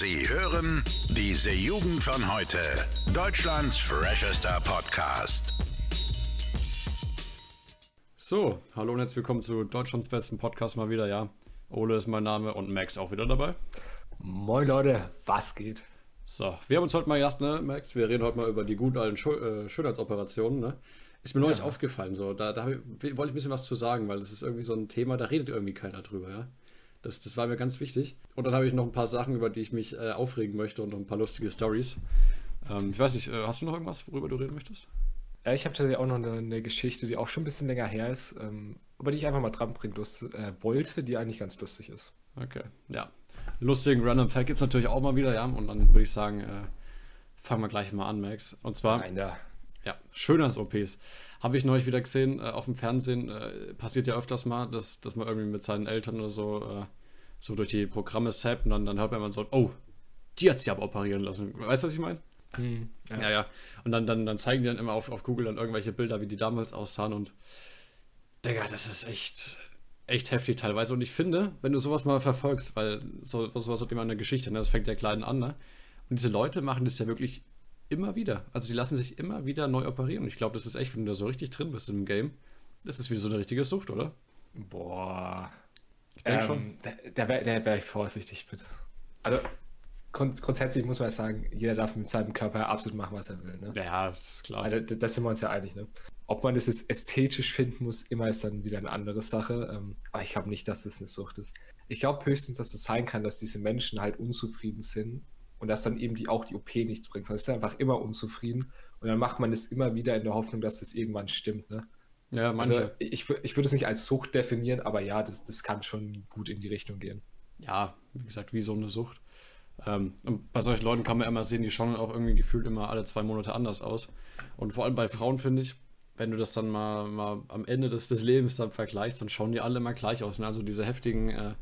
Sie hören diese Jugend von heute. Deutschlands freshester Podcast. So, hallo und herzlich willkommen zu Deutschlands besten Podcast mal wieder, ja. Ole ist mein Name und Max auch wieder dabei. Moin Leute, was geht? So, wir haben uns heute mal gedacht, ne, Max, wir reden heute mal über die guten alten Schö äh, Schönheitsoperationen, ne? Ist mir neulich ja. aufgefallen, so, da, da wollte ich ein bisschen was zu sagen, weil das ist irgendwie so ein Thema, da redet irgendwie keiner drüber, ja. Das, das war mir ganz wichtig. Und dann habe ich noch ein paar Sachen, über die ich mich äh, aufregen möchte und noch ein paar lustige Stories. Ähm, ich weiß nicht, äh, hast du noch irgendwas, worüber du reden möchtest? Ja, ich habe tatsächlich auch noch eine, eine, Geschichte, die auch schon ein bisschen länger her ist, ähm, aber die ich einfach mal dran bringen äh, wollte, die eigentlich ganz lustig ist. Okay, ja. Lustigen Random Fact gibt es natürlich auch mal wieder, ja. Und dann würde ich sagen, äh, fangen wir gleich mal an, Max. Und zwar. Nein, ja. Ja, Schönheits-OPs. Habe ich neulich wieder gesehen äh, auf dem Fernsehen. Äh, passiert ja öfters mal, dass, dass man irgendwie mit seinen Eltern oder so äh, so durch die Programme zappt und dann, dann hört man immer so, oh, die hat sich aber operieren lassen. Weißt du, was ich meine? Hm, ja. ja. ja, Und dann, dann, dann zeigen die dann immer auf, auf Google dann irgendwelche Bilder, wie die damals aussahen und Digga, das ist echt, echt heftig teilweise. Und ich finde, wenn du sowas mal verfolgst, weil so, sowas hat immer eine Geschichte, ne? das fängt ja klein an, ne? Und diese Leute machen das ja wirklich immer wieder. Also die lassen sich immer wieder neu operieren. Und ich glaube, das ist echt, wenn du da so richtig drin bist im Game, das ist wieder so eine richtige Sucht, oder? Boah. Ich denke ähm, schon. Da, da wäre wär ich vorsichtig mit. Also grund, grundsätzlich muss man sagen, jeder darf mit seinem Körper absolut machen, was er will. Ne? Ja, ist klar. Also, da sind wir uns ja einig. Ne? Ob man das jetzt ästhetisch finden muss, immer ist dann wieder eine andere Sache. Ähm, aber ich glaube nicht, dass das eine Sucht ist. Ich glaube höchstens, dass es das sein kann, dass diese Menschen halt unzufrieden sind und dass dann eben die auch die OP nichts bringt. Man ist einfach immer unzufrieden und dann macht man es immer wieder in der Hoffnung, dass es irgendwann stimmt. Ne? Ja, manche. Also ich, ich würde es nicht als Sucht definieren, aber ja, das, das kann schon gut in die Richtung gehen. Ja, wie gesagt, wie so eine Sucht. Ähm, und bei solchen Leuten kann man immer sehen, die schauen auch irgendwie gefühlt immer alle zwei Monate anders aus. Und vor allem bei Frauen finde ich, wenn du das dann mal, mal am Ende des, des Lebens dann vergleichst, dann schauen die alle immer gleich aus. Ne? Also diese heftigen äh,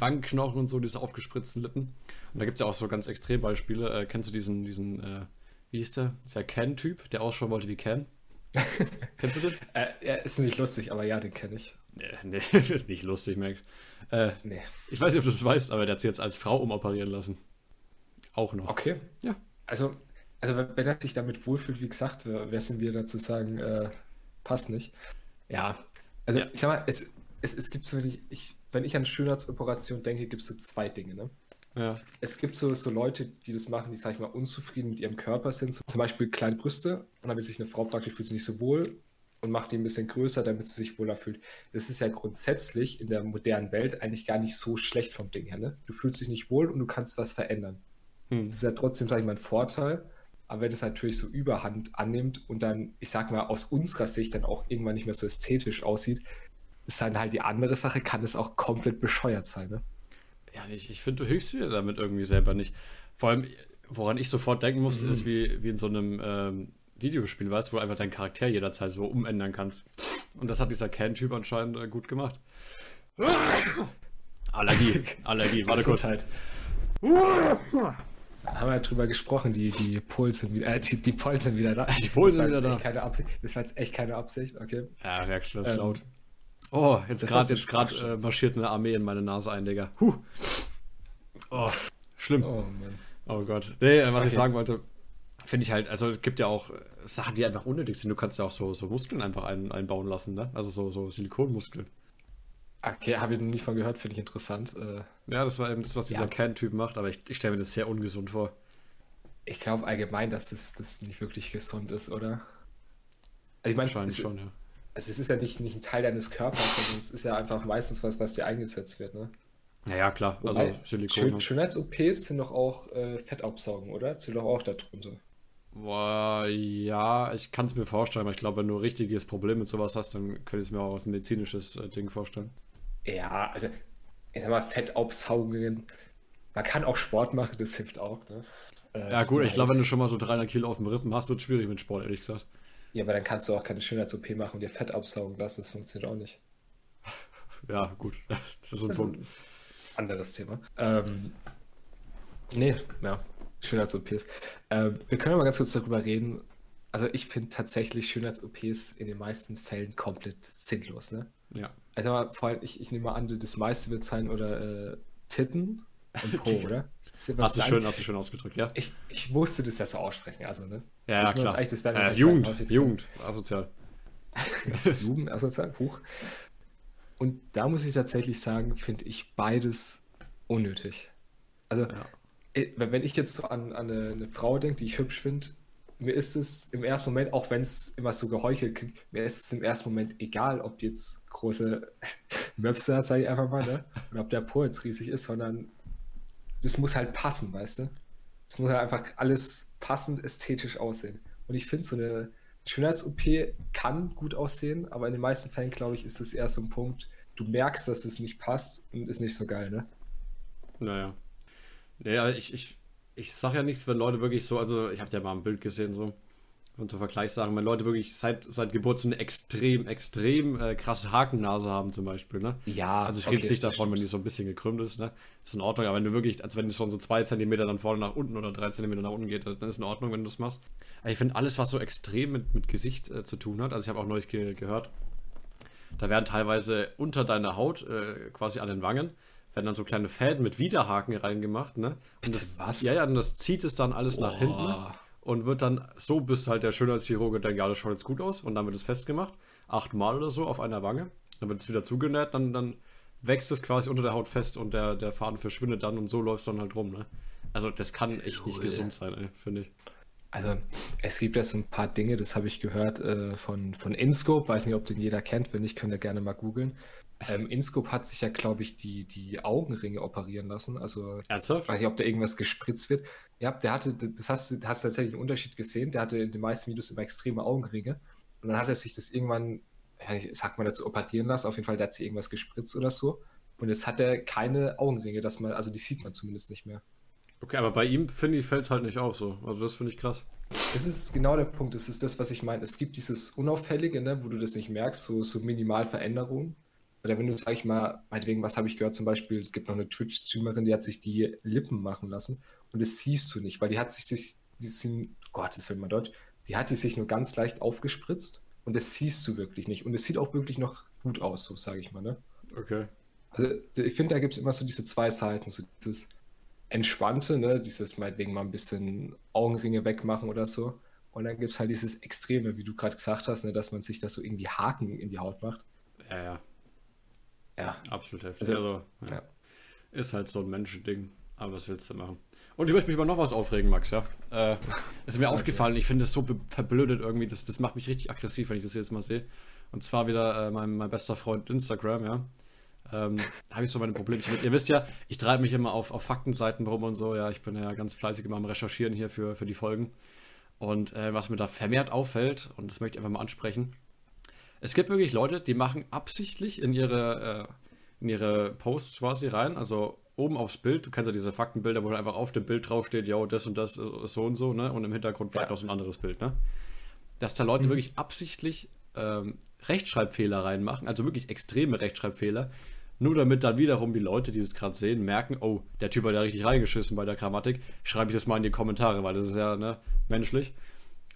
Wangenknochen und so, diese aufgespritzten Lippen. Und da gibt es ja auch so ganz Extrembeispiele. Äh, kennst du diesen, diesen äh, wie hieß der? Dieser Ken-Typ, der ausschauen wollte wie Ken? Kennst du den? Äh, er ist nicht lustig, aber ja, den kenne ich. Nee, nee, nicht lustig, Max. Äh, nee. Ich weiß nicht, ob du das weißt, aber der hat sich jetzt als Frau umoperieren lassen. Auch noch. Okay. Ja. Also, also wenn er sich damit wohlfühlt, wie gesagt, wer sind wir dazu sagen, äh, passt nicht. Ja. Also, ja. ich sag mal, es, es, es gibt so, ich, wenn ich an Schönheitsoperation denke, gibt es so zwei Dinge, ne? Ja. Es gibt so, so Leute, die das machen, die, sag ich mal, unzufrieden mit ihrem Körper sind. So zum Beispiel kleine Brüste und dann will sich eine Frau praktisch fühlt sich nicht so wohl und macht die ein bisschen größer, damit sie sich wohler fühlt. Das ist ja grundsätzlich in der modernen Welt eigentlich gar nicht so schlecht vom Ding her. Ne? Du fühlst dich nicht wohl und du kannst was verändern. Hm. Das ist ja trotzdem, sag ich mal, ein Vorteil. Aber wenn es natürlich so Überhand annimmt und dann, ich sag mal, aus unserer Sicht dann auch irgendwann nicht mehr so ästhetisch aussieht, ist dann halt die andere Sache, kann es auch komplett bescheuert sein. Ne? Ja, ich, ich finde, du hilfst dir damit irgendwie selber nicht. Vor allem, woran ich sofort denken musste, mhm. ist wie, wie in so einem ähm, Videospiel, weißt du, wo du einfach deinen Charakter jederzeit so umändern kannst. Und das hat dieser Can-Typ anscheinend äh, gut gemacht. Allergie, Allergie, warte kurz. Halt. Haben wir ja drüber gesprochen, die, die Pols sind wieder, äh, die, die Pols sind wieder da. Die Pols sind wieder da. Keine Absicht. Das war jetzt echt keine Absicht, okay. Ja, merkst du, das ähm, laut. Oh, jetzt gerade jetzt gerade äh, marschiert eine Armee in meine Nase ein, Digga. Huh. Oh, schlimm. Oh, Mann. oh Gott. Nee, was okay. ich sagen wollte, finde ich halt, also es gibt ja auch äh, Sachen, die einfach unnötig sind. Du kannst ja auch so, so Muskeln einfach ein, einbauen lassen, ne? Also so, so Silikonmuskeln. Okay, habe ich noch nie von gehört, finde ich interessant. Äh, ja, das war eben das, was dieser ja. Can-Typ macht, aber ich, ich stelle mir das sehr ungesund vor. Ich glaube allgemein, dass das, das nicht wirklich gesund ist, oder? Also ich meine, schon, ja also es ist ja nicht, nicht ein Teil deines Körpers, sondern es ist ja einfach meistens was, was dir eingesetzt wird, ne? Naja, klar, also Wobei, Silikon. Schön, Schönheits-OPs sind doch auch äh, Fettabsaugen, oder? Zählt doch auch darunter. Boah, ja, ich kann es mir vorstellen, aber ich glaube, wenn du ein richtiges Problem mit sowas hast, dann könnte ich es mir auch als medizinisches äh, Ding vorstellen. Ja, also, ich sag mal, Fettabsaugungen. Man kann auch Sport machen, das hilft auch, ne? Äh, ja, gut, ich glaube, wenn du schon mal so 300 Kilo auf dem Rippen hast, wird es schwierig mit Sport, ehrlich gesagt. Ja, aber dann kannst du auch keine Schönheits-OP machen und dir Fett absaugen lassen. Das funktioniert auch nicht. Ja, gut. Das ist ein Punkt. Anderes Thema. Ähm, nee, ja. Schönheits-OPs. Ähm, wir können mal ganz kurz darüber reden. Also ich finde tatsächlich Schönheits-OPs in den meisten Fällen komplett sinnlos, ne? Ja. Also vor allem, ich, ich nehme mal an, das meiste wird sein oder äh, Titten. Und Po, oder? Hast du, schön, hast du schön ausgedrückt, ja? Ich, ich musste das ja so aussprechen, also, ne? Ja, ja klar. Das äh, Jugend, Jugend, asozial. Jugend, asozial, hoch. Und da muss ich tatsächlich sagen, finde ich beides unnötig. Also, ja. Äh, wenn ich jetzt so an, an eine, eine Frau denke, die ich hübsch finde, mir ist es im ersten Moment, auch wenn es immer so geheuchelt klingt, mir ist es im ersten Moment egal, ob die jetzt große Möpse hat, sage ich einfach mal, ne? Und ob der Po jetzt riesig ist, sondern das muss halt passen, weißt du? Es muss halt einfach alles passend ästhetisch aussehen. Und ich finde, so eine Schönheits-OP kann gut aussehen, aber in den meisten Fällen, glaube ich, ist es eher so ein Punkt, du merkst, dass es nicht passt und ist nicht so geil, ne? Naja. Naja, ich, ich, ich sage ja nichts, wenn Leute wirklich so, also ich habe ja mal ein Bild gesehen, so, und zur Vergleichssachen, wenn Leute wirklich seit, seit Geburt so eine extrem, extrem äh, krasse Hakennase haben, zum Beispiel, ne? Ja. Also ich rede okay, nicht davon, wenn die so ein bisschen gekrümmt ist, ne? Ist in Ordnung, aber wenn du wirklich, als wenn es von so zwei Zentimeter dann vorne nach unten oder drei Zentimeter nach unten geht, dann ist in Ordnung, wenn du das machst. Aber ich finde alles, was so extrem mit, mit Gesicht äh, zu tun hat, also ich habe auch neulich ge gehört, da werden teilweise unter deiner Haut, äh, quasi an den Wangen, werden dann so kleine Fäden mit Widerhaken reingemacht, ne? Und das, was? Ja, ja, und das zieht es dann alles oh. nach hinten und wird dann, so bis halt der Schönheitschirurge denkt, ja, das schaut jetzt gut aus und dann wird es festgemacht, achtmal oder so auf einer Wange, dann wird es wieder zugenäht, dann, dann wächst es quasi unter der Haut fest und der, der Faden verschwindet dann und so läuft es dann halt rum, ne? Also das kann echt nicht gesund sein, finde ich. Also es gibt ja so ein paar Dinge, das habe ich gehört äh, von, von Inscope, weiß nicht, ob den jeder kennt, wenn nicht, könnt ihr gerne mal googeln. Ähm, Inscope hat sich ja, glaube ich, die, die Augenringe operieren lassen. Also Ernsthaft? weiß nicht, ob da irgendwas gespritzt wird. Ja, der hatte, das hast du hast tatsächlich einen Unterschied gesehen. Der hatte in den meisten Videos immer extreme Augenringe. Und dann hat er sich das irgendwann, ja, sagt man dazu, operieren lassen. Auf jeden Fall, der hat sich irgendwas gespritzt oder so. Und jetzt hat er keine Augenringe, dass man, also die sieht man zumindest nicht mehr. Okay, aber bei ihm, finde ich, fällt es halt nicht auf so. Also das finde ich krass. Das ist genau der Punkt. Das ist das, was ich meine. Es gibt dieses Unauffällige, ne, wo du das nicht merkst, so, so Minimalveränderungen. Oder wenn du, sag ich mal, meinetwegen, was habe ich gehört, zum Beispiel, es gibt noch eine Twitch-Streamerin, die hat sich die Lippen machen lassen und das siehst du nicht, weil die hat sich, sich die sind, Gott, das wird mal Deutsch, die hat die sich nur ganz leicht aufgespritzt und das siehst du wirklich nicht. Und es sieht auch wirklich noch gut aus, so sage ich mal, ne? Okay. Also ich finde, da gibt es immer so diese zwei Seiten, so dieses Entspannte, ne, dieses meinetwegen mal ein bisschen Augenringe wegmachen oder so. Und dann gibt es halt dieses Extreme, wie du gerade gesagt hast, ne, dass man sich das so irgendwie Haken in die Haut macht. Ja, ja. Ja. Absolut heftig. Also, also ja. Ist halt so ein Menschending. Aber was willst du machen? Und ich möchte mich über noch was aufregen, Max, ja. Äh, ist mir okay. aufgefallen, ich finde es so verblödet irgendwie, das, das macht mich richtig aggressiv, wenn ich das jetzt mal sehe. Und zwar wieder äh, mein, mein bester Freund Instagram, ja. Ähm, habe ich so meine Probleme mit. Ihr wisst ja, ich treibe mich immer auf, auf Faktenseiten rum und so, ja. Ich bin ja ganz fleißig immer am Recherchieren hier für, für die Folgen. Und äh, was mir da vermehrt auffällt, und das möchte ich einfach mal ansprechen, es gibt wirklich Leute, die machen absichtlich in ihre, äh, in ihre Posts quasi rein, also oben aufs Bild, du kennst ja diese Faktenbilder, wo einfach auf dem Bild draufsteht, ja, das und das ist so und so, ne? Und im Hintergrund vielleicht ja. auch so ein anderes Bild, ne? Dass da Leute mhm. wirklich absichtlich ähm, Rechtschreibfehler reinmachen, also wirklich extreme Rechtschreibfehler, nur damit dann wiederum die Leute, die das gerade sehen, merken, oh, der Typ hat ja richtig reingeschissen bei der Grammatik, schreibe ich das mal in die Kommentare, weil das ist ja ne, menschlich.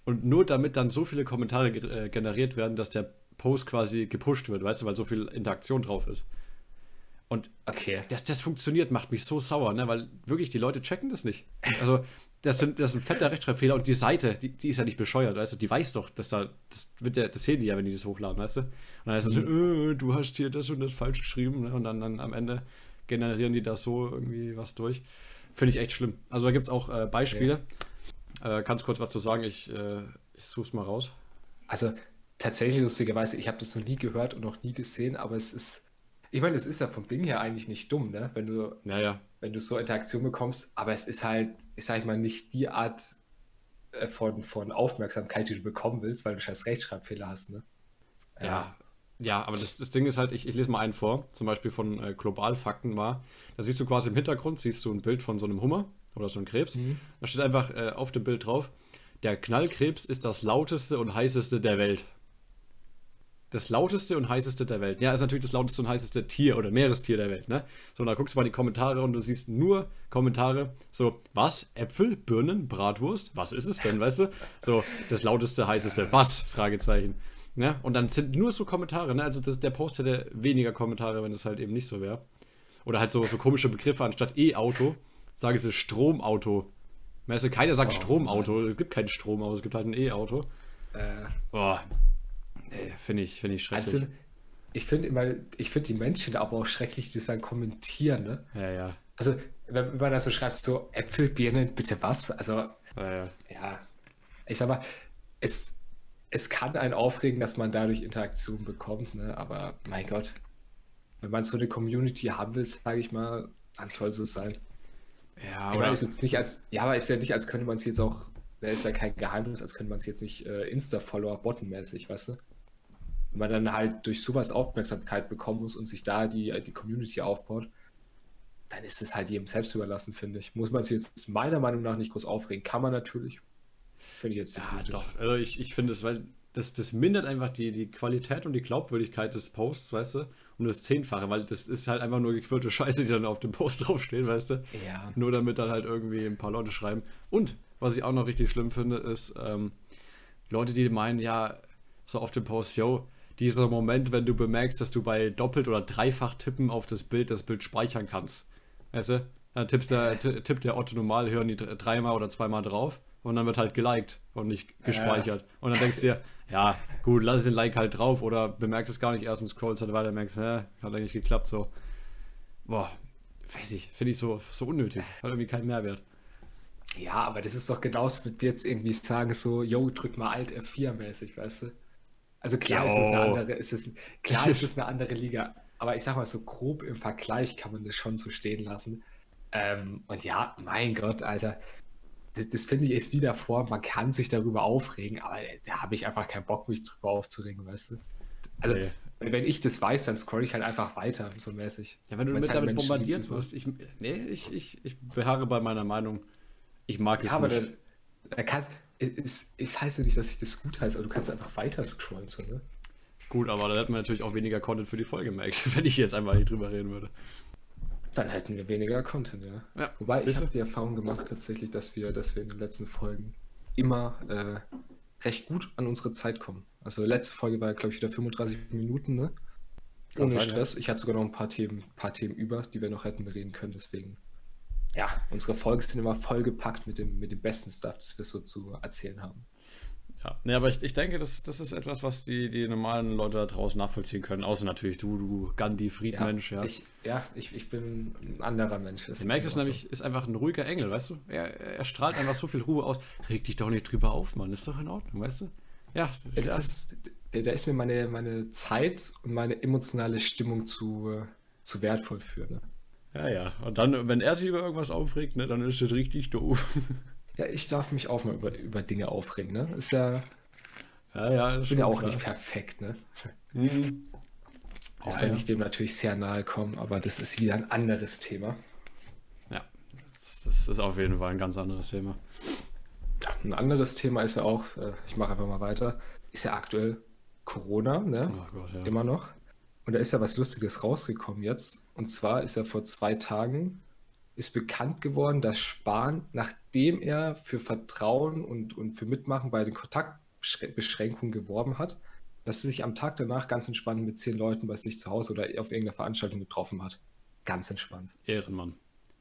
Und nur damit dann so viele Kommentare äh, generiert werden, dass der Post quasi gepusht wird, weißt du, weil so viel Interaktion drauf ist. Und okay. dass das funktioniert, macht mich so sauer, ne? weil wirklich die Leute checken das nicht. Also, das sind, das sind fetter Rechtschreibfehler und die Seite, die, die ist ja nicht bescheuert, weißt du, die weiß doch, dass da, das wird ja, das sehen die ja, wenn die das hochladen, weißt du. Und dann heißt es, mhm. äh, du hast hier das und das falsch geschrieben, ne? und dann, dann am Ende generieren die da so irgendwie was durch. Finde ich echt schlimm. Also, da gibt es auch äh, Beispiele. Okay. Äh, kannst kurz was zu sagen? Ich, äh, ich suche es mal raus. Also, tatsächlich lustigerweise, ich habe das noch nie gehört und noch nie gesehen, aber es ist, ich meine, es ist ja vom Ding her eigentlich nicht dumm, ne? Wenn du, naja. wenn du so Interaktion bekommst, aber es ist halt, ich sag mal, nicht die Art äh, von, von Aufmerksamkeit, die du bekommen willst, weil du scheiß Rechtschreibfehler hast, ne? Ja. Ja, aber das, das Ding ist halt, ich, ich lese mal einen vor, zum Beispiel von äh, Globalfakten war, da siehst du quasi im Hintergrund, siehst du ein Bild von so einem Hummer oder so einem Krebs. Mhm. Da steht einfach äh, auf dem Bild drauf, der Knallkrebs ist das lauteste und heißeste der Welt das lauteste und heißeste der Welt. Ja, ist natürlich das lauteste und heißeste Tier oder Meerestier der Welt, ne? So, da guckst du mal die Kommentare und du siehst nur Kommentare, so, was? Äpfel, Birnen, Bratwurst? Was ist es denn, weißt du? So, das lauteste, heißeste, was? Fragezeichen. Ne? Und dann sind nur so Kommentare, ne? Also das, der Post hätte weniger Kommentare, wenn es halt eben nicht so wäre. Oder halt so, so komische Begriffe anstatt E-Auto, sagen sie Stromauto. Weißt du, keiner sagt Oh, Stromauto. Es gibt kein Stromauto, es gibt halt ein E-Auto. Äh, Boah. Nee, finde ich, finde ich schrecklich. also, ich finde immer, ich finde die Menschen aber auch schrecklich, die sagen kommentieren, ne? ja, ja. Also, wenn, wenn man da so schreibt, so Äpfel, Birnen, bitte was? Also, Ja, ja. ja, ich sag mal, es, es kann einen aufregen, dass man dadurch Interaktion bekommt, ne? Aber mein Gott, wenn man so eine Community haben will, sage ich mal, dann soll so sein. Ja, Ich aber meine, ist jetzt nicht als, ja, aber ist ja nicht, als könnte man es jetzt auch, da ist ja kein Geheimnis, als könnte man es jetzt nicht äh, Insta-Follower bottenmäßig, weißt du? Wenn man dann halt durch sowas Aufmerksamkeit bekommen muss und sich da die, die Community aufbaut, dann ist es halt jedem selbst überlassen, finde ich. Muss man sich jetzt meiner Meinung nach nicht groß aufregen. Kann man natürlich. Finde ich jetzt nicht Ja, nötig. doch. Also ich, ich finde es, weil das, das mindert einfach die, die Qualität und die Glaubwürdigkeit des Posts, weißt du? Um das Zehnfache, weil das ist halt einfach nur gequirlte Scheiße, die dann auf dem Post draufstehen, weißt du? Ja. Nur damit dann halt irgendwie ein paar Leute schreiben. Und was ich auch noch richtig schlimm finde, ist ähm, Leute, die meinen, ja, so auf dem Post, yo, dieser Moment, wenn du bemerkst, dass du bei doppelt oder dreifach tippen auf das Bild das Bild speichern kannst. Weißt du? Dann tippst der, ti- tippt der Otto normal, hören die dr- dreimal oder zweimal drauf und dann wird halt geliked und nicht gespeichert. Und dann denkst du dir, ja, gut, lass den Like halt drauf oder bemerkst es gar nicht erst und scrollst halt weiter und merkst, hä, hat eigentlich geklappt so. Boah, weiß ich, finde ich so, so unnötig. Hat irgendwie keinen Mehrwert. Ja, aber das ist doch genauso, wie wir jetzt irgendwie sagen, so, yo, drück mal Alt F4 mäßig, weißt du? Also klar ist es eine Jo. andere, ist es, klar ist es eine andere Liga, aber ich sag mal so grob im Vergleich kann man das schon so stehen lassen. Ähm, und ja, mein Gott, Alter, das, das finde ich ist wieder vor, man kann sich darüber aufregen, aber da habe ich einfach keinen Bock, mich drüber aufzuregen, weißt du? Also, Nee. wenn ich das weiß, dann scroll ich halt einfach weiter, so mäßig. Ja, wenn du mit halt damit Menschen bombardiert wirst, ich, nee, ich, ich, ich beharre bei meiner Meinung. Ich mag es Ja, aber nicht. dann, da kannst, es, es heißt ja nicht, dass ich das gut heiße, aber du kannst einfach weiter scrollen, so, ne? Gut, aber dann hätten wir natürlich auch weniger Content für die Folge, Max, wenn ich jetzt einfach nicht drüber reden würde. Dann hätten wir weniger Content, ja. Ja, Wobei ich siehste? habe die Erfahrung gemacht tatsächlich, dass wir, dass wir in den letzten Folgen immer äh, recht gut an unsere Zeit kommen. Also letzte Folge war, glaube ich, wieder 35 Minuten, ne? Ohne. Stress. Ich hatte sogar noch ein paar Themen, paar Themen über, die wir noch hätten bereden können, deswegen. Ja, unsere Folgen sind immer vollgepackt mit dem, mit dem besten Stuff, das wir so zu erzählen haben. Ja, nee, aber ich, ich denke, das, das ist etwas, was die, die normalen Leute da draußen nachvollziehen können. Außer natürlich du, du Gandhi, Friedmensch, ja. Ich, ja, ich, ich bin ein anderer Mensch. Das Der in ist Ordnung. nämlich ist einfach ein ruhiger Engel, weißt du? Er, er strahlt einfach so viel Ruhe aus. Reg dich doch nicht drüber auf, Mann. Ist doch in Ordnung, weißt du? Ja, das ist, Das ja. ist, da, da ist mir meine, meine Zeit und meine emotionale Stimmung zu, äh, zu wertvoll für. Ne? Ja, ja. Und dann, wenn er sich über irgendwas aufregt, ne, dann ist das richtig doof. Ja, ich darf mich auch mal über, über Dinge aufregen. Ne? Ist ja, ja, ja, ist ich bin ja auch klar. nicht perfekt. Ne? Mhm. Auch Ja, wenn ja. ich dem natürlich sehr nahe komme, aber das ist wieder ein anderes Thema. Ja, das, das ist auf jeden Fall ein ganz anderes Thema. Ja, ein anderes Thema ist ja auch, äh, ich mache einfach mal weiter, ist ja aktuell Corona, ne? Oh Gott, ja. immer noch. Und da ist ja was Lustiges rausgekommen jetzt. Und zwar ist ja vor zwei Tagen ist bekannt geworden, dass Spahn, nachdem er für Vertrauen und, und für Mitmachen bei den Kontaktbeschränkungen geworben hat, dass er sich am Tag danach ganz entspannt mit zehn Leuten bei sich zu Hause oder auf irgendeiner Veranstaltung getroffen hat. Ganz entspannt. Ehrenmann.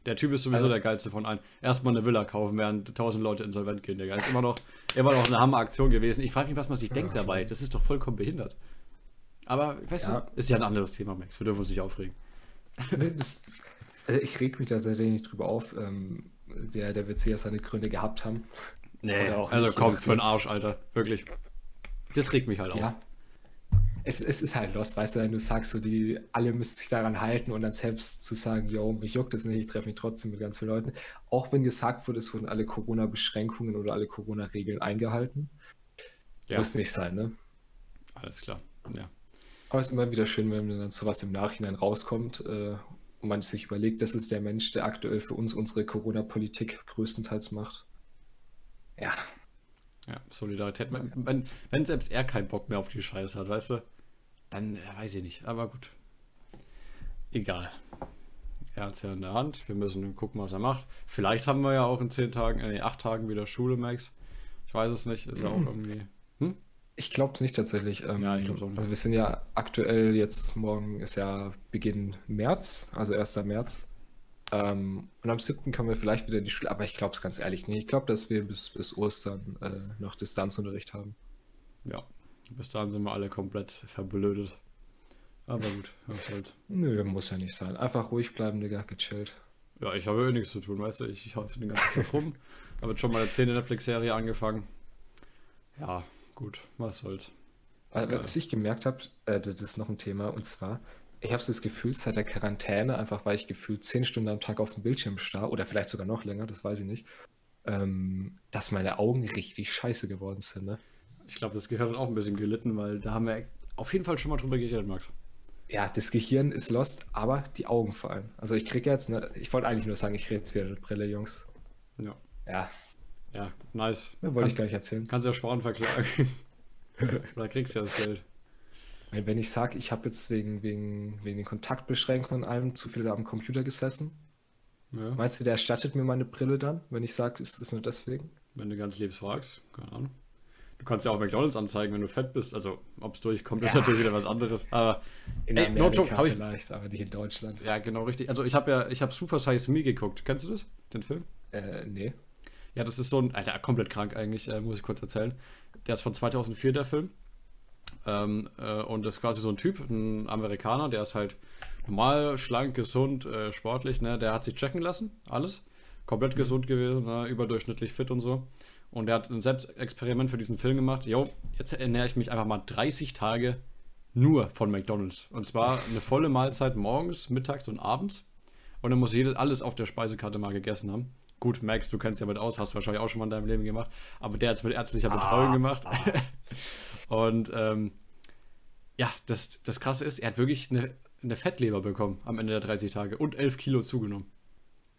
Der Typ ist sowieso Also- der geilste von allen. Erstmal eine Villa kaufen, während tausend Leute insolvent gehen, Digga. Ist immer noch, immer noch eine Hammeraktion gewesen. Ich frage mich, was man sich denkt dabei. Das ist doch vollkommen behindert. Aber, weißt Ja. du, ist ja ein anderes Thema, Max. Wir dürfen uns nicht aufregen. Nee, das, also ich reg mich da tatsächlich nicht drüber auf. Ähm, der, der wird sicher seine Gründe gehabt haben. Nee, also nicht, komm, für den Arsch, Alter. Wirklich. Das regt mich halt auf. Ja. Es, es ist halt lost, weißt du, wenn du sagst, so die, alle müssen sich daran halten und dann selbst zu sagen, yo, mich juckt das nicht, ich treffe mich trotzdem mit ganz vielen Leuten. Auch wenn gesagt wurde, es wurden alle Corona-Beschränkungen oder alle Corona-Regeln eingehalten. Ja. Muss nicht sein, ne? Alles klar. Ja. Aber es ist immer wieder schön, wenn dann sowas im Nachhinein rauskommt äh, und man sich überlegt, das ist der Mensch, der aktuell für uns unsere Corona-Politik größtenteils macht. Ja, Ja, Solidarität. Wenn, wenn, wenn selbst er keinen Bock mehr auf die Scheiße hat, weißt du, dann äh, weiß ich nicht. Aber gut. Egal. Er hat es ja in der Hand. Wir müssen gucken, was er macht. Vielleicht haben wir ja auch in zehn Tagen, äh, acht Tagen wieder Schule, Max. Ich weiß es nicht. Ist ja auch irgendwie. Hm? Ich glaube es nicht tatsächlich. Ähm, Ja, ich glaub's auch nicht. Also wir sind ja aktuell jetzt, morgen ist ja Beginn März, also 1. März. Ähm, und am 7. kommen wir vielleicht wieder in die Schule, aber ich glaube es ganz ehrlich nicht. Ich glaube, dass wir bis, bis Ostern äh, noch Distanzunterricht haben. Ja, bis dahin sind wir alle komplett verblödet. Aber gut, was soll's. Nö, muss ja nicht sein. Einfach ruhig bleiben, Digga, gechillt. Ja, ich habe eh nichts zu tun, weißt du, ich, ich hau den ganzen Tag rum. Habe jetzt schon meine 10. Netflix-Serie angefangen. Ja, gut, was soll's. Geil. was ich gemerkt habe, äh, das ist noch ein Thema, und zwar, ich habe das Gefühl, seit der Quarantäne, einfach weil ich gefühlt 10 Stunden am Tag auf dem Bildschirm starr, oder vielleicht sogar noch länger, das weiß ich nicht, ähm, dass meine Augen richtig scheiße geworden sind, ne? Ich glaube, das Gehirn hat auch ein bisschen gelitten, weil da haben wir auf jeden Fall schon mal drüber geredet, Max. Ja, das Gehirn ist lost, aber die Augen vor allem. Also ich kriege jetzt, ne, ich wollte eigentlich nur sagen, ich rede jetzt wieder mit Brille, Jungs. Ja, Ja, ja, nice. mehr wollte ich nicht erzählen. kannst ja Sparen verklagen. Oder kriegst ja das Geld. Weil wenn ich sage, ich habe jetzt wegen, wegen, wegen den Kontaktbeschränkungen und allem zu viel am Computer gesessen, Ja, meinst du, der erstattet mir meine Brille dann, wenn ich sage, ist es nur deswegen? wenn du ganz lieb fragst, keine Ahnung. Du kannst ja auch McDonalds anzeigen, wenn du fett bist. Also, ob es durchkommt, ist Ja. natürlich wieder was anderes. Aber, In Ey, no Amerika joke, hab ich- vielleicht, aber nicht in Deutschland. ja, genau richtig. Also, ich habe ja, ich habe Super Size Me geguckt. Kennst du das? Den Film? Äh, nee. Ja, das ist so ein, Alter, komplett krank eigentlich, äh, muss ich kurz erzählen. Der ist von 2004, der Film. Ähm, äh, und das ist quasi so ein Typ, ein Amerikaner, der ist halt normal, schlank, gesund, äh, sportlich, ne? Der hat sich checken lassen, alles. Komplett gesund gewesen, ne? überdurchschnittlich fit und so. Und der hat ein Selbstexperiment für diesen Film gemacht. Jo, jetzt ernähre ich mich einfach mal 30 Tage nur von McDonalds. Und zwar eine volle Mahlzeit morgens, mittags und abends. Und dann muss jeder alles auf der Speisekarte mal gegessen haben. Gut, Max, du kennst ja mit aus, hast wahrscheinlich auch schon mal in deinem Leben gemacht. Aber der hat es mit ärztlicher Betreuung gemacht. und ähm, ja, das, das Krasse ist, er hat wirklich eine, eine Fettleber bekommen am Ende der 30 Tage und 11 Kilo zugenommen.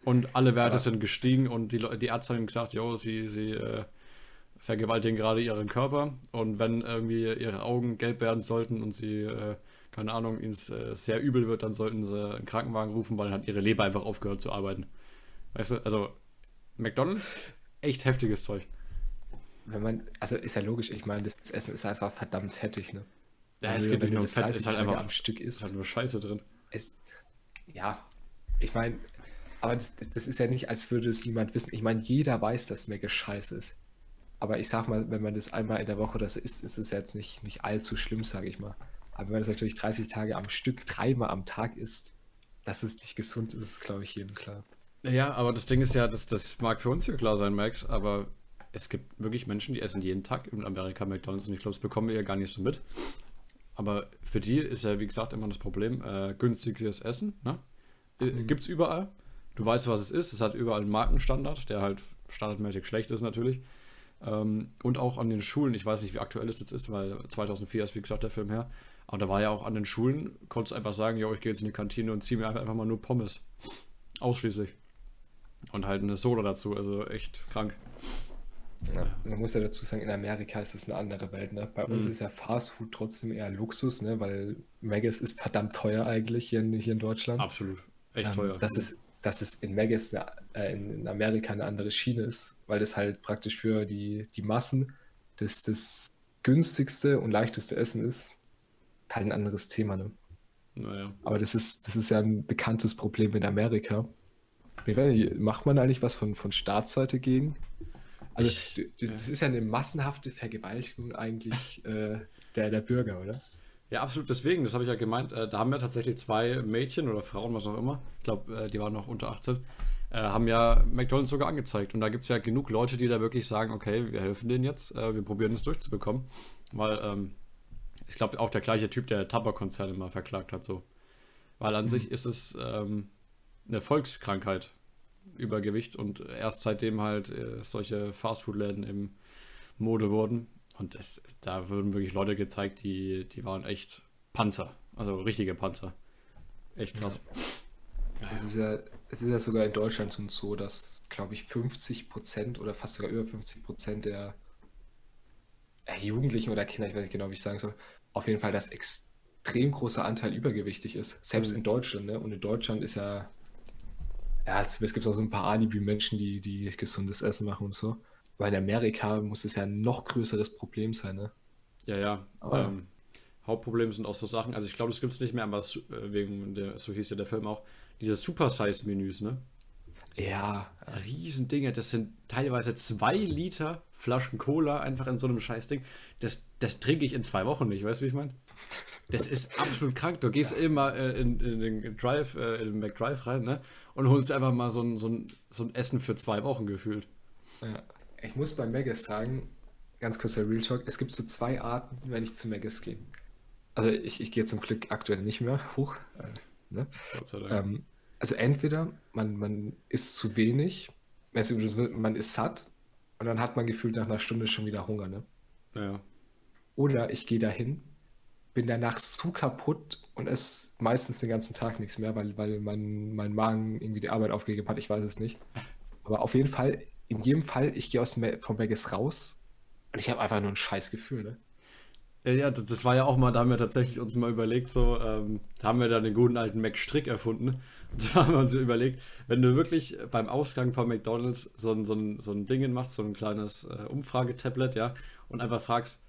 Und alle Werte sind gestiegen und die, die Ärzte haben ihm gesagt, jo, sie, sie äh, vergewaltigen gerade ihren Körper und wenn irgendwie ihre Augen gelb werden sollten und sie, äh, keine Ahnung, ihnen es äh, sehr übel wird, dann sollten sie einen Krankenwagen rufen, weil dann hat ihre Leber einfach aufgehört zu arbeiten. Weißt du, also McDonalds, echt heftiges Zeug. Wenn man, also ist ja logisch, ich meine, das Essen ist einfach verdammt fettig, ne? Ja, Wenn es geht wenn nicht nur um das Fett, 30 ist halt einfach am Stück ist halt nur Scheiße drin. Es, ja, ich meine, aber das, das ist ja nicht, als würde es niemand wissen. Ich meine, jeder weiß, dass Mega scheiße ist. Aber ich sag mal, wenn man das einmal in der Woche oder so isst, ist es jetzt nicht, nicht allzu schlimm, sage ich mal. Aber wenn man das natürlich 30 Tage am Stück, dreimal am Tag isst, dass es nicht gesund ist, ist, glaube ich, jedem klar. Ja, aber das Ding ist ja, das, das mag für uns ja klar sein, Max, aber es gibt wirklich Menschen, die essen jeden Tag in Amerika McDonalds und ich glaube, das bekommen wir ja gar nicht so mit. Aber für die ist ja, wie gesagt, immer das Problem, äh, günstiges Essen, ne? Äh, Mhm. Gibt's überall. Du weißt, was es ist. Es hat überall einen Markenstandard, der halt standardmäßig schlecht ist natürlich. Ähm, und auch an den Schulen, ich weiß nicht, wie aktuell es jetzt ist, weil 2004 ist, wie gesagt, der Film her. Aber da war ja auch an den Schulen, konntest du einfach sagen, ja, ich gehe jetzt in die Kantine und ziehe mir einfach mal nur Pommes. Ausschließlich. Und halt eine Soda dazu, also echt krank. Ja, man muss ja dazu sagen, in Amerika ist es eine andere Welt. Ne? Bei uns Mhm. ist ja Fast Food trotzdem eher Luxus, ne? weil Maggis ist verdammt teuer eigentlich hier in, hier in Deutschland. Absolut. Echt Ähm, teuer. Dass es, dass es in Maggis eine, äh, in, in Amerika eine andere Schiene ist, weil das halt praktisch für die, die Massen das, das günstigste und leichteste Essen ist. Halt ein anderes Thema. Ne? Naja. Aber das ist, das ist ja ein bekanntes Problem in Amerika. Ich weiß nicht, macht man eigentlich was von, von Staatsseite gegen? Also, Ich- d- d- ja. das ist ja eine massenhafte Vergewaltigung eigentlich äh, der, der Bürger, oder? Ja, absolut. Deswegen, das habe ich ja gemeint, äh, da haben ja tatsächlich zwei Mädchen oder Frauen, was auch immer, ich glaube, äh, die waren noch unter 18, äh, haben ja McDonalds sogar angezeigt. Und da gibt es ja genug Leute, die da wirklich sagen, okay, wir helfen denen jetzt, äh, wir probieren es durchzubekommen. Weil, ähm, ich glaube, auch der gleiche Typ, der Tabakkonzerne mal verklagt hat, so. Weil an sich ist es ähm, eine Volkskrankheit, Übergewicht. Und erst seitdem halt äh, solche Fastfood-Läden im Mode wurden. Und das, da wurden wirklich Leute gezeigt, die, die waren echt Panzer. Also richtige Panzer. Echt krass. Es ist ja, es ist ja sogar in Deutschland schon so, dass, glaube ich, 50 Prozent oder fast sogar über 50 Prozent der äh, Jugendlichen oder Kinder, ich weiß nicht genau, wie ich sagen soll, auf jeden Fall das extrem großer Anteil übergewichtig ist. Selbst Mhm. in Deutschland, ne? Und in Deutschland ist ja, ja, es es gibt auch so ein paar Alibi-Menschen, die, die gesundes Essen machen und so. Weil in Amerika muss es ja ein noch größeres Problem sein, ne? Ja, ja. Aber- Ähm, Hauptproblem sind auch so Sachen, also ich glaube, das gibt es nicht mehr, aber es, äh, wegen der, so hieß ja der Film auch, diese Super-Size-Menüs, ne? Ja, Riesendinge, das sind teilweise zwei Liter Flaschen Cola einfach in so einem Scheißding. Das, das trinke ich in zwei Wochen nicht, weißt du, wie ich meine? Das ist absolut krank. Du gehst immer äh, in, in den Drive, äh, in den McDrive rein, ne? Und holst einfach mal so ein, so, ein, so ein Essen für zwei Wochen gefühlt. Ja. Ich muss bei Megas sagen, ganz kurz der Real Talk, es gibt so zwei Arten, wenn ich zu Megas gehe. Also ich, ich gehe zum Glück aktuell nicht mehr hoch. Äh, ne? Ähm, also entweder man, man isst zu wenig, also man ist satt und dann hat man gefühlt nach einer Stunde schon wieder Hunger. Ne? ja. Oder ich gehe dahin, bin danach so kaputt und esse meistens den ganzen Tag nichts mehr, weil, weil mein, mein Magen irgendwie die Arbeit aufgegeben hat. Ich weiß es nicht. Aber auf jeden Fall, in jedem Fall, ich gehe aus vom Vegas raus und ich habe einfach nur ein scheiß Gefühl. Ne? Ja, ja, das, war ja auch mal, da haben wir tatsächlich uns mal überlegt, so, ähm, da haben wir dann den guten alten Mac Strick erfunden. Und zwar haben wir uns überlegt, wenn du wirklich beim Ausgang von McDonalds so ein, so ein, so ein Ding machst, so ein kleines äh, Umfragetablet, ja, und einfach fragst,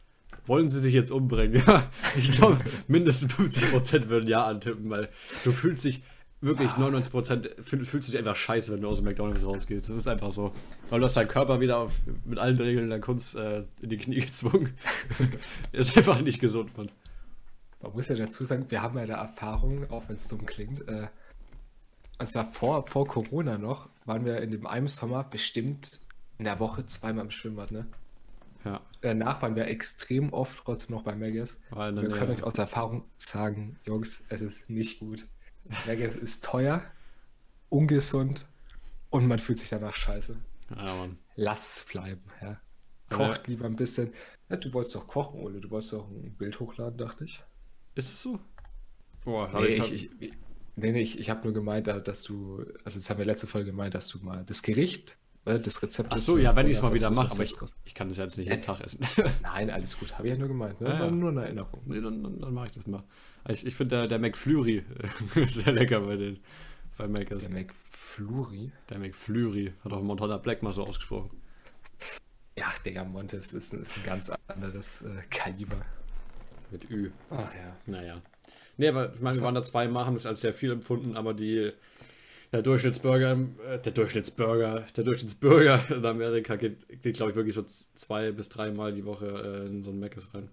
wollen sie sich jetzt umbringen? Ja, ich glaube, mindestens 50% würden ja antippen, weil du fühlst dich wirklich 99% fühl, fühlst du dich einfach scheiße, wenn du aus dem McDonalds rausgehst. Das ist einfach so. Weil du hast deinen Körper wieder auf, mit allen Regeln der Kunst äh, in die Knie gezwungen. ist einfach nicht gesund, Mann. Man muss ja dazu sagen, wir haben ja da Erfahrung, auch wenn es dumm klingt. Äh, und zwar vor, vor Corona noch, waren wir in dem einen Sommer bestimmt in der Woche zweimal im Schwimmbad. Ne? Ja, Danach waren wir extrem oft trotzdem noch bei in Wir der können euch aus Erfahrung sagen, Jungs, es ist nicht gut. Vegas ist teuer, ungesund und man fühlt sich danach scheiße. Ja. Lasst es bleiben, ja. Aber- Kocht lieber ein bisschen. Ja, du wolltest doch kochen, Ole. Du wolltest doch ein Bild hochladen, dachte ich. Ist es so? Boah, hab Nee, ich, ich, ich, ich, nee, nee, ich, ich habe nur gemeint, da- dass du, also das haben wir letzte Folge gemeint, dass du mal das Gericht, äh, das Rezept. Ach so, ja, wenn ich es mal wieder mache, aber ich, ich kann das ja jetzt nicht jeden Tag essen. Nein, alles gut, habe ich ja nur gemeint, ne? Ja, ja. nur eine Erinnerung. nee, dann, dann, dann mache ich das mal. Ich, ich finde der, der McFlurry äh, sehr lecker bei den bei Mac. Der McFlurry. Der McFlurry hat auch Montana Black mal so ausgesprochen. Ja, Digga, Montes ist, ein- ist ein ganz anderes äh, Kaliber. Mit Ü. Ach ja. Naja. Nee, aber ich meine, wir waren da zweimal, haben das als sehr viel empfunden, aber die, der Durchschnittsbürger, äh, der Durchschnittsbürger, der Durchschnittsbürger in Amerika geht, geht glaube ich, wirklich so zwei bis dreimal die Woche äh, in so ein Mc's rein.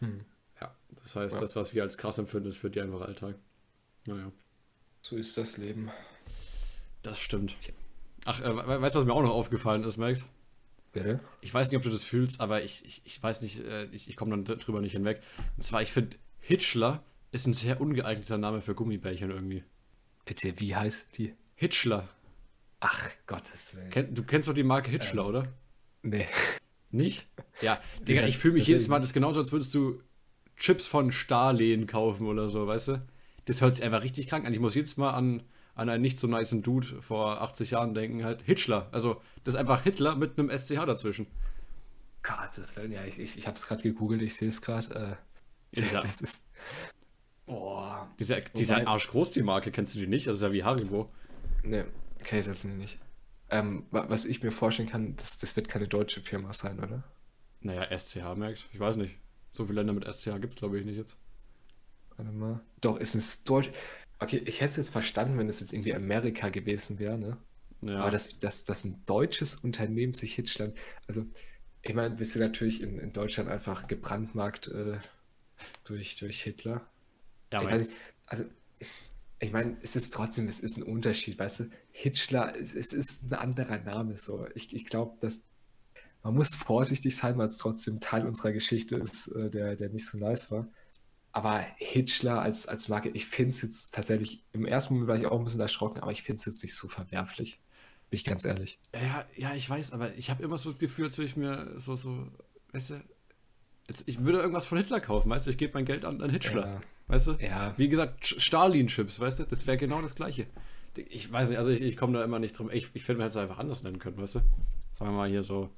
Hm. Ja, das heißt, Ja. das, was wir als krass empfinden, ist für die einfach Alltag. Naja, So ist das Leben. das stimmt. Ach, äh, we- weißt du, was mir auch noch aufgefallen ist, Max? Bitte? Ich weiß nicht, ob du das fühlst, aber ich, ich, ich weiß nicht, äh, ich, ich komme dann drüber nicht hinweg. Und zwar, ich finde, Hitchler ist ein sehr ungeeigneter Name für Gummibärchen irgendwie. Bitte, wie heißt die? Hitchler. Ach, Gottes Willen. Du kennst doch die Marke Hitchler, oder? Nee. Nicht? Ja, Digga, Ja, ich fühle mich jedes Mal, das ist genauso, als würdest du Chips von Starlehen kaufen oder so, weißt du? Das hört sich einfach richtig krank an. Ich muss jedes Mal an, an einen nicht so niceen Dude vor 80 Jahren denken, halt Hitchler. Also, das ist einfach Hitler mit einem SCH dazwischen. Gottes Willen, ja, ich, ich, ich habe es gerade gegoogelt, ich sehe es gerade. Äh, Dieser- das ist. Boah. Dieser, dieser Wobei- arschgroß, die Marke, kennst du die nicht? Das ist ja wie Haribo. Ne, okay, das sind nicht. Ähm, wa- was ich mir vorstellen kann, das, das wird keine deutsche Firma sein, oder? Naja, SCH merkt. Ich weiß nicht. So viele Länder mit SCH gibt es, glaube ich, nicht jetzt. Warte mal. Doch, ist es Deutsch. Okay, ich hätte es jetzt verstanden, wenn es jetzt irgendwie Amerika gewesen wäre, ne? Ja. Aber dass, dass, dass ein deutsches Unternehmen sich Hitchland. Also, ich meine, wir sind natürlich in, in Deutschland einfach gebrandmarkt äh, durch, durch Hitler. Ja, ich nicht, also, ich meine, es ist trotzdem, es ist ein Unterschied, weißt du? Hitler, es, es ist ein anderer Name so. Ich, ich glaube, dass man muss vorsichtig sein, weil es trotzdem Teil unserer Geschichte ist, äh, der, der nicht so nice war. Aber Hitler als, als Marke, ich finde es jetzt tatsächlich, im ersten Moment war ich auch ein bisschen erschrocken, aber ich finde es jetzt nicht so verwerflich. Bin ich ganz ehrlich. Ja, ja, ich weiß, aber ich habe immer so das Gefühl, als würde ich mir so, so, weißt du, jetzt, ich würde irgendwas von Hitler kaufen, weißt du, ich gebe mein Geld an, an Hitler, Ja. weißt du? Ja. Wie gesagt, Stalin-Chips, weißt du, das wäre genau das Gleiche. Ich weiß nicht, also ich, ich komme da immer nicht drum, ich, ich finde, man hätte es einfach anders nennen können, weißt du? Sagen wir mal hier so,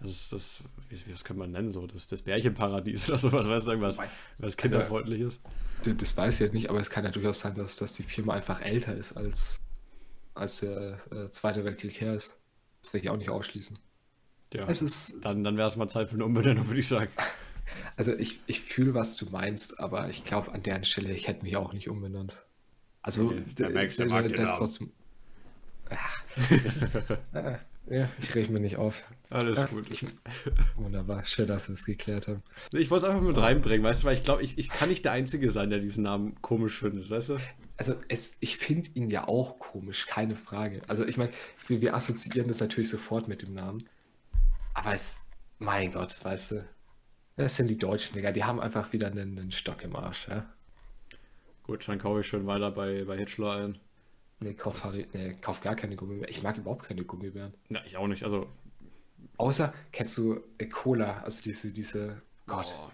das ist das, wie, wie das kann man nennen, so, das, das Bärchenparadies oder sowas, weißt du, irgendwas, was kinderfreundlich ist. Das, das weiß ich jetzt nicht, aber es kann ja durchaus sein, dass, dass die Firma einfach älter ist, als, als der äh, Zweite Weltkrieg her ist. Das will ich auch nicht ausschließen. Ja, Es ist, dann, dann wäre es mal Zeit für eine Umbenennung, würde ich sagen. Also ich, ich fühle, was du meinst, aber ich glaube, an deren Stelle, ich hätte mich auch nicht umbenannt. Also, der Max, der mag den das trotzdem. Ach, das ist, äh, ja, ich reg mich nicht auf. Alles Ja, gut. Ich, wunderbar, schön, dass wir es geklärt haben. Ich wollte es einfach mit reinbringen, weißt du, weil ich glaube, ich, ich kann nicht der Einzige sein, der diesen Namen komisch findet, weißt du? Also es, ich finde ihn ja auch komisch, keine Frage. Also ich meine, wir, wir assoziieren das natürlich sofort mit dem Namen. Aber es, mein Gott, weißt du, das sind die Deutschen, Digga, die haben einfach wieder einen, einen Stock im Arsch, ja. Gut, dann kaufe ich schon weiter bei, bei Hitchler ein. Nee, kauf, Harry, nee, kauf gar keine Gummibären. Ich mag überhaupt keine Gummibären. Ja, ich auch nicht. Also, Außer, kennst du äh, Cola, also diese, diese, Gott, Oh.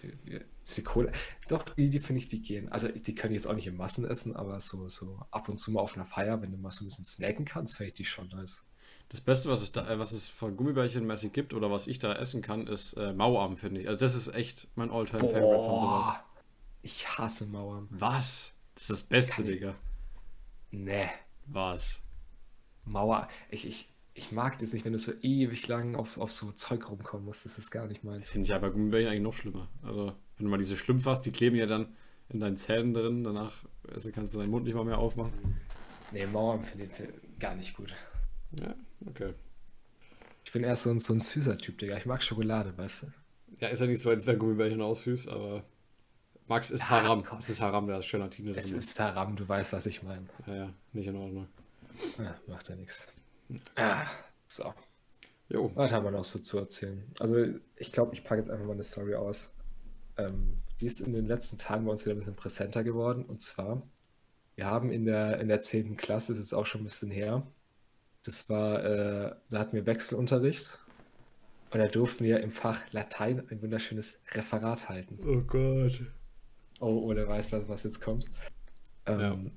diese Cola. Doch, die, die finde ich, die gehen. Also die können jetzt auch nicht in Massen essen, aber so, so ab und zu mal auf einer Feier, wenn du mal so ein bisschen snacken kannst, finde ich die schon nice. Das Beste, was es, da, äh, was es von Gummibärchen-mäßig gibt oder was ich da essen kann, ist äh, Mauarm, finde ich. Also, das ist echt mein All-Time-Favorite von sowas. Ich hasse Mauern. Was? Das ist das Beste, Kann ich- Digga. Nee, Was? Mauer. Ich, ich, ich mag das nicht, wenn du so ewig lang auf, auf so Zeug rumkommen musst. Das ist gar nicht meins. Finde ich aber Gummibärchen eigentlich noch schlimmer. Also, wenn du mal diese Schlümpfe hast, die kleben ja dann in deinen Zähnen drin. Danach also kannst du deinen Mund nicht mal mehr aufmachen. Nee, Mauern finde ich gar nicht gut. Ja, okay. Ich bin eher so ein, so ein süßer Typ, Digga. Ich mag Schokolade, weißt du? Ja, ist ja nicht so, als wären Gummibärchen auch süß, aber Max ist Ja, Haram. komm. Es ist Haram, da ist Gelatine Es drin. ist Haram, du weißt, was ich meine. Ja, ja, nicht in Ordnung. Ja, macht ja nichts. Ah, so. Jo. Was haben wir noch so zu erzählen? Also, ich glaube, ich packe jetzt einfach mal eine Story aus. Ähm, die ist in den letzten Tagen bei uns wieder ein bisschen präsenter geworden. Und zwar, wir haben in der, in der 10. Klasse, ist jetzt auch schon ein bisschen her, das war, äh, da hatten wir Wechselunterricht. Und da durften wir im Fach Latein ein wunderschönes Referat halten. Oh Gott. Oh, Ole weiß, was, was jetzt kommt. Ähm,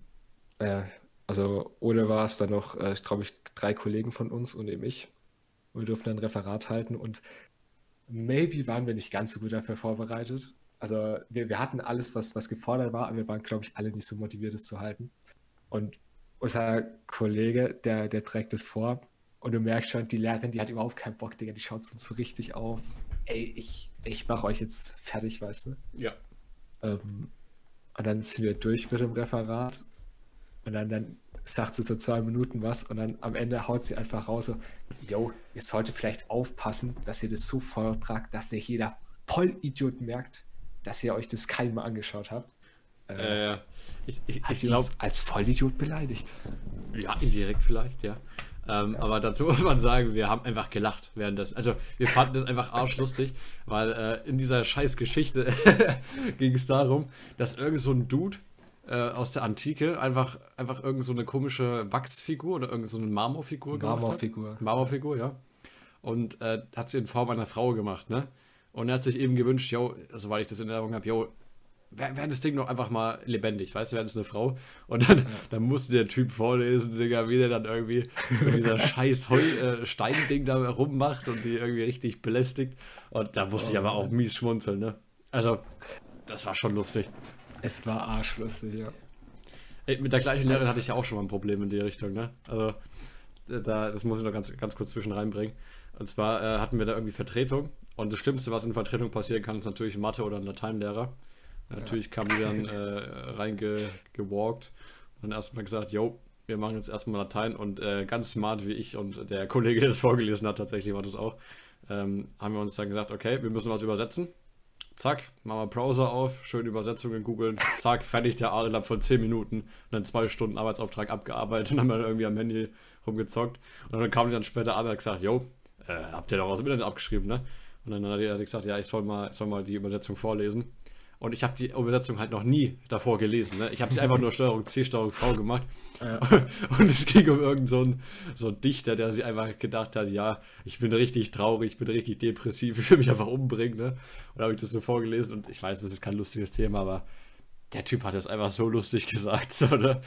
äh, also Ole war es dann noch, äh, glaube ich, drei Kollegen von uns und eben ich. Und wir durften ein Referat halten und maybe waren wir nicht ganz so gut dafür vorbereitet. Also wir, wir hatten alles, was, was gefordert war, aber wir waren, glaube ich, alle nicht so motiviert, es zu halten. Und unser Kollege, der, der trägt es vor und du merkst schon, die Lehrerin, die hat überhaupt keinen Bock, Digga, die schaut uns so richtig auf. Ey, ich, ich mache euch jetzt fertig, weißt du? Ja. Ähm, und dann sind wir durch mit dem Referat. Und dann, dann sagt sie so zwei Minuten was und dann am Ende haut sie einfach raus so, yo, ihr solltet vielleicht aufpassen, dass ihr das so vortragt, dass nicht jeder Vollidiot merkt, dass ihr euch das keinem angeschaut habt. Äh, ich ich, hat ich glaube, als Vollidiot beleidigt. ja, indirekt vielleicht, ja. Ähm, Aber dazu muss man sagen, wir haben einfach gelacht während das. Also, wir fanden das einfach arschlustig, weil äh, in dieser scheiß Geschichte ging es darum, dass irgend so ein Dude äh, aus der Antike einfach, einfach irgend so eine komische Wachsfigur oder irgend so eine Marmorfigur gemacht hat. Marmorfigur. Marmorfigur, ja. Und äh, hat sie in Form einer Frau gemacht, ne? Und er hat sich eben gewünscht, yo, soweit ich das in Erinnerung habe, yo, wäre wär das Ding doch einfach mal lebendig, weißt du, wäre das eine Frau. Und dann, dann musste der Typ vorlesen, Digga, wie der dann irgendwie mit dieser scheiß Heu, äh, Steinding da rummacht und die irgendwie richtig belästigt. Und da musste ich aber auch mies schmunzeln, ne? Also, das war schon lustig. Es war arschlustig, ja. Ey, mit der gleichen Lehrerin hatte ich ja auch schon mal ein Problem in die Richtung, ne? Also, da, das muss ich noch ganz, ganz kurz zwischen reinbringen. Und zwar äh, hatten wir da irgendwie Vertretung. Und das Schlimmste, was in Vertretung passieren kann, ist natürlich Mathe- oder ein Lateinlehrer. Natürlich kam die dann äh, reingewalkt und erstmal gesagt, yo, wir machen jetzt erstmal Latein und äh, ganz smart wie ich und der Kollege, der das vorgelesen hat, tatsächlich war das auch, ähm, haben wir uns dann gesagt, okay, wir müssen was übersetzen. Zack, machen wir Browser auf, schön Übersetzungen googeln, zack, fertig der innerhalb von 10 Minuten und dann zwei Stunden Arbeitsauftrag abgearbeitet und haben dann irgendwie am Handy rumgezockt. Und dann kam die dann später an und hat gesagt, yo, äh, habt ihr doch aus dem Internet abgeschrieben, ne? Und dann hat er hat er gesagt, ja, ich soll mal, ich soll mal die Übersetzung vorlesen. Und ich habe die Übersetzung halt noch nie davor gelesen. Ne? Ich habe sie einfach nur Steuerung C, Steuerung V gemacht. Ja. Und es ging um irgendeinen so einen- so einen Dichter, der sich einfach gedacht hat, ja, ich bin richtig traurig, ich bin richtig depressiv, ich will mich einfach umbringen. Ne? Und da habe ich das so vorgelesen und ich weiß, das ist kein lustiges Thema, aber der Typ hat das einfach so lustig gesagt. So, ne?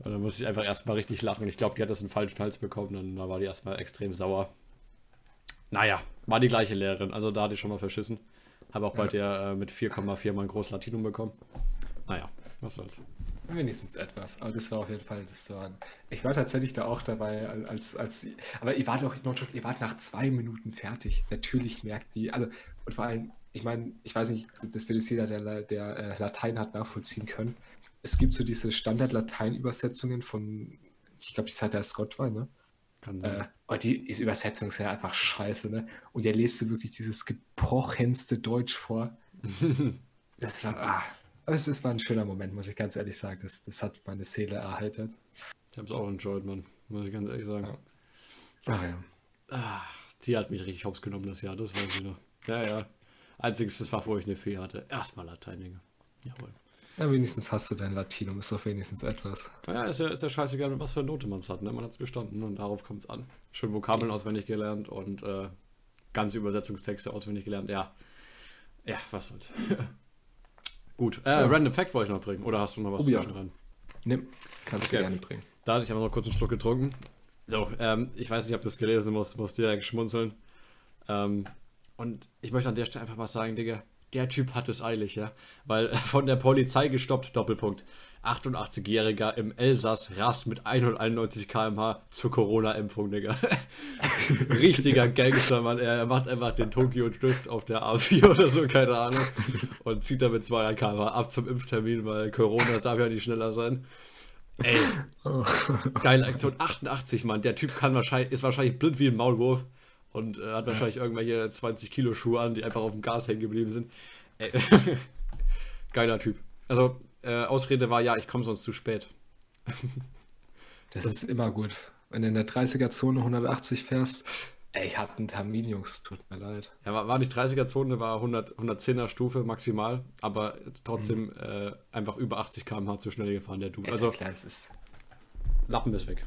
Und dann musste ich einfach erstmal richtig lachen. Und ich glaube, die hat das einen falschen Hals bekommen und da war die erstmal extrem sauer. Naja, war die gleiche Lehrerin, also da hatte ich schon mal verschissen. Habe auch bei der äh, mit 4,4 mal ein großes Latinum bekommen. Naja, was soll's. Wenigstens etwas, aber das war auf jeden Fall das war. Ich war tatsächlich da auch dabei, als, als aber ihr wart doch, ihr wart nach zwei Minuten fertig. Natürlich merkt die, also und vor allem, ich meine, ich weiß nicht, das wird jetzt jeder, der, der äh, Latein hat, nachvollziehen können. Es gibt so diese Standard-Latein-Übersetzungen von, ich glaube, die Zeit der Scott war, ne? Kann sein. Äh, und die, ist ja einfach scheiße, ne? Und der liest du wirklich dieses gebrochenste Deutsch vor. das war, ah, aber es, es war ein schöner Moment, muss ich ganz ehrlich sagen. Das, das hat meine Seele erheitert. Ich habe es auch enjoyed, Mann. Muss ich ganz ehrlich sagen. Ja. Ach ja. Ach, die hat mich richtig hops genommen das Jahr, das weiß ich noch. Ja, ja. Einziges Fach, wo ich eine Fee hatte. Erstmal Latein, Digga. Jawohl. Ja, wenigstens hast du dein Latinum, ist doch wenigstens etwas. Ja, ist ja, ist ja scheißegal, was für eine Note man es hat. Ne? Man hat es bestanden und darauf kommt es an. Schön Vokabeln ja. auswendig gelernt und äh, ganze Übersetzungstexte auswendig gelernt. Ja, ja, was soll's. Gut, äh, so. Random Fact wollte ich noch bringen. Oder hast du noch was oh, ja. dran? Nimm, kannst okay. du gerne bringen. Da hatte ich aber noch kurz einen Schluck getrunken. So, ähm, ich weiß nicht, ob das gelesen muss, muss direkt schmunzeln. Ähm, und ich möchte an der Stelle einfach mal sagen, Digga, der Typ hat es eilig, ja. Weil von der Polizei gestoppt, Doppelpunkt. 88-Jähriger im Elsass rast mit 191 km/h zur Corona-Impfung, Digga. Richtiger Gangster, Mann. Er macht einfach den Tokyo Drift auf der A4 oder so, keine Ahnung. Und zieht damit 200 km/h ab zum Impftermin, weil Corona darf ja nicht schneller sein. Ey, geile Aktion. 88, Mann. Der Typ kann wahrscheinlich, ist wahrscheinlich blind wie ein Maulwurf und äh, hat ja. wahrscheinlich irgendwelche 20 Kilo Schuhe an, die einfach auf dem Gas hängen geblieben sind. Ey, geiler Typ. Also, äh, Ausrede war ja, ich komme sonst zu spät. das ist immer gut. Wenn du in der 30er-Zone 180 fährst, ey, ich hatte einen Termin, Jungs, tut mir leid. Ja, war, war nicht 30er-Zone, war 100, 110er Stufe maximal, aber trotzdem mhm. einfach über 80 km/h zu schnell gefahren, der Dude. Also, klar, es ist. Lappen ist weg.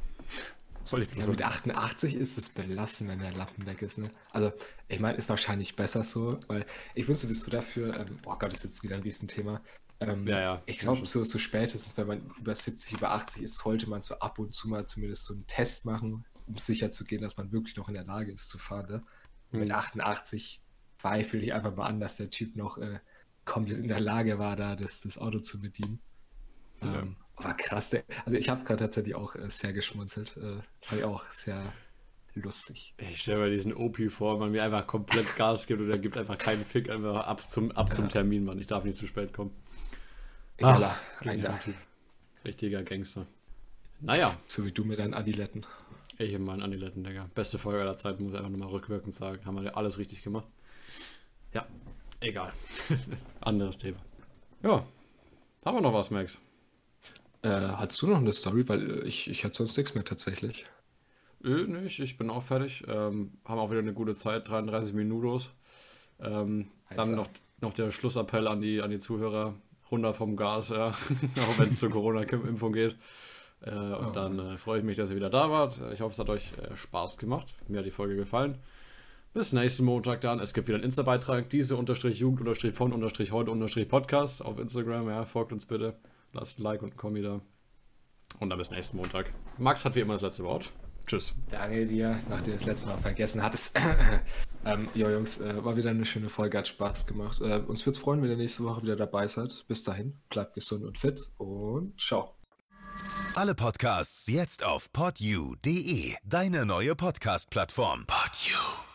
Soll ich ja, mit 88 ist es belassen, wenn der Lappen weg ist. Ne? Also, ich meine, ist wahrscheinlich besser so, weil ich wüsste, bist du dafür, ähm, oh Gott, ist jetzt wieder ein Riesenthema. Ähm, ja, ja. Ich glaube, so, so spätestens, wenn man über 70, über 80 ist, sollte man so ab und zu mal zumindest so einen Test machen, um sicher zu gehen, dass man wirklich noch in der Lage ist zu fahren. Ne? Mhm. Mit 88 zweifle ich einfach mal an, dass der Typ noch äh, komplett in der Lage war, da das, das Auto zu bedienen. Ja. Ähm, war krass. Der, also ich habe gerade tatsächlich auch äh, sehr geschmunzelt. Äh, fand ich auch sehr lustig. Ich stelle mir diesen OP vor, man mir einfach komplett Gas gibt und er gibt einfach keinen Fick, einfach ab zum, ab zum Termin, Mann. Ich darf nicht zu spät kommen. Ah, Typ. Richtiger Gangster. Naja. So wie du mit deinen Adiletten. Ich in meinen Adiletten, Digga. Beste Folge aller Zeiten, muss ich einfach nochmal rückwirkend sagen. Haben wir alles richtig gemacht. Ja, egal. Anderes Thema. Ja. Haben wir noch was, Max? Äh, hast du noch eine Story? Weil äh, ich, ich hatte sonst nichts mehr tatsächlich. Äh, nicht, ich bin auch fertig. Ähm, haben auch wieder eine gute Zeit, 33 Minuten. Ähm, dann noch, noch der Schlussappell an die, an die Zuhörer. Runter vom Gas, ja. auch wenn es zur Corona-Impfung geht. Äh, und oh. dann äh, freue ich mich, dass ihr wieder da wart. Ich hoffe, es hat euch äh, Spaß gemacht. Mir hat die Folge gefallen. Bis nächsten Montag dann. Es gibt wieder einen Insta-Beitrag. Diese unterstrich Jugend unterstrich von unterstrich heute unterstrich Podcast auf Instagram. Ja, folgt uns bitte. Lasst ein Like und ein Kommi da. Und dann bis nächsten Montag. Max hat wie immer das letzte Wort. Tschüss. Danke dir, nachdem du das letzte Mal vergessen hattest. ähm, jo, Jungs, äh, war wieder eine schöne Folge, hat Spaß gemacht. Äh, uns würde es freuen, wenn ihr nächste Woche wieder dabei seid. Bis dahin, bleibt gesund und fit und ciao. Alle Podcasts jetzt auf podyou.de, deine neue Podcast-Plattform. Podyou.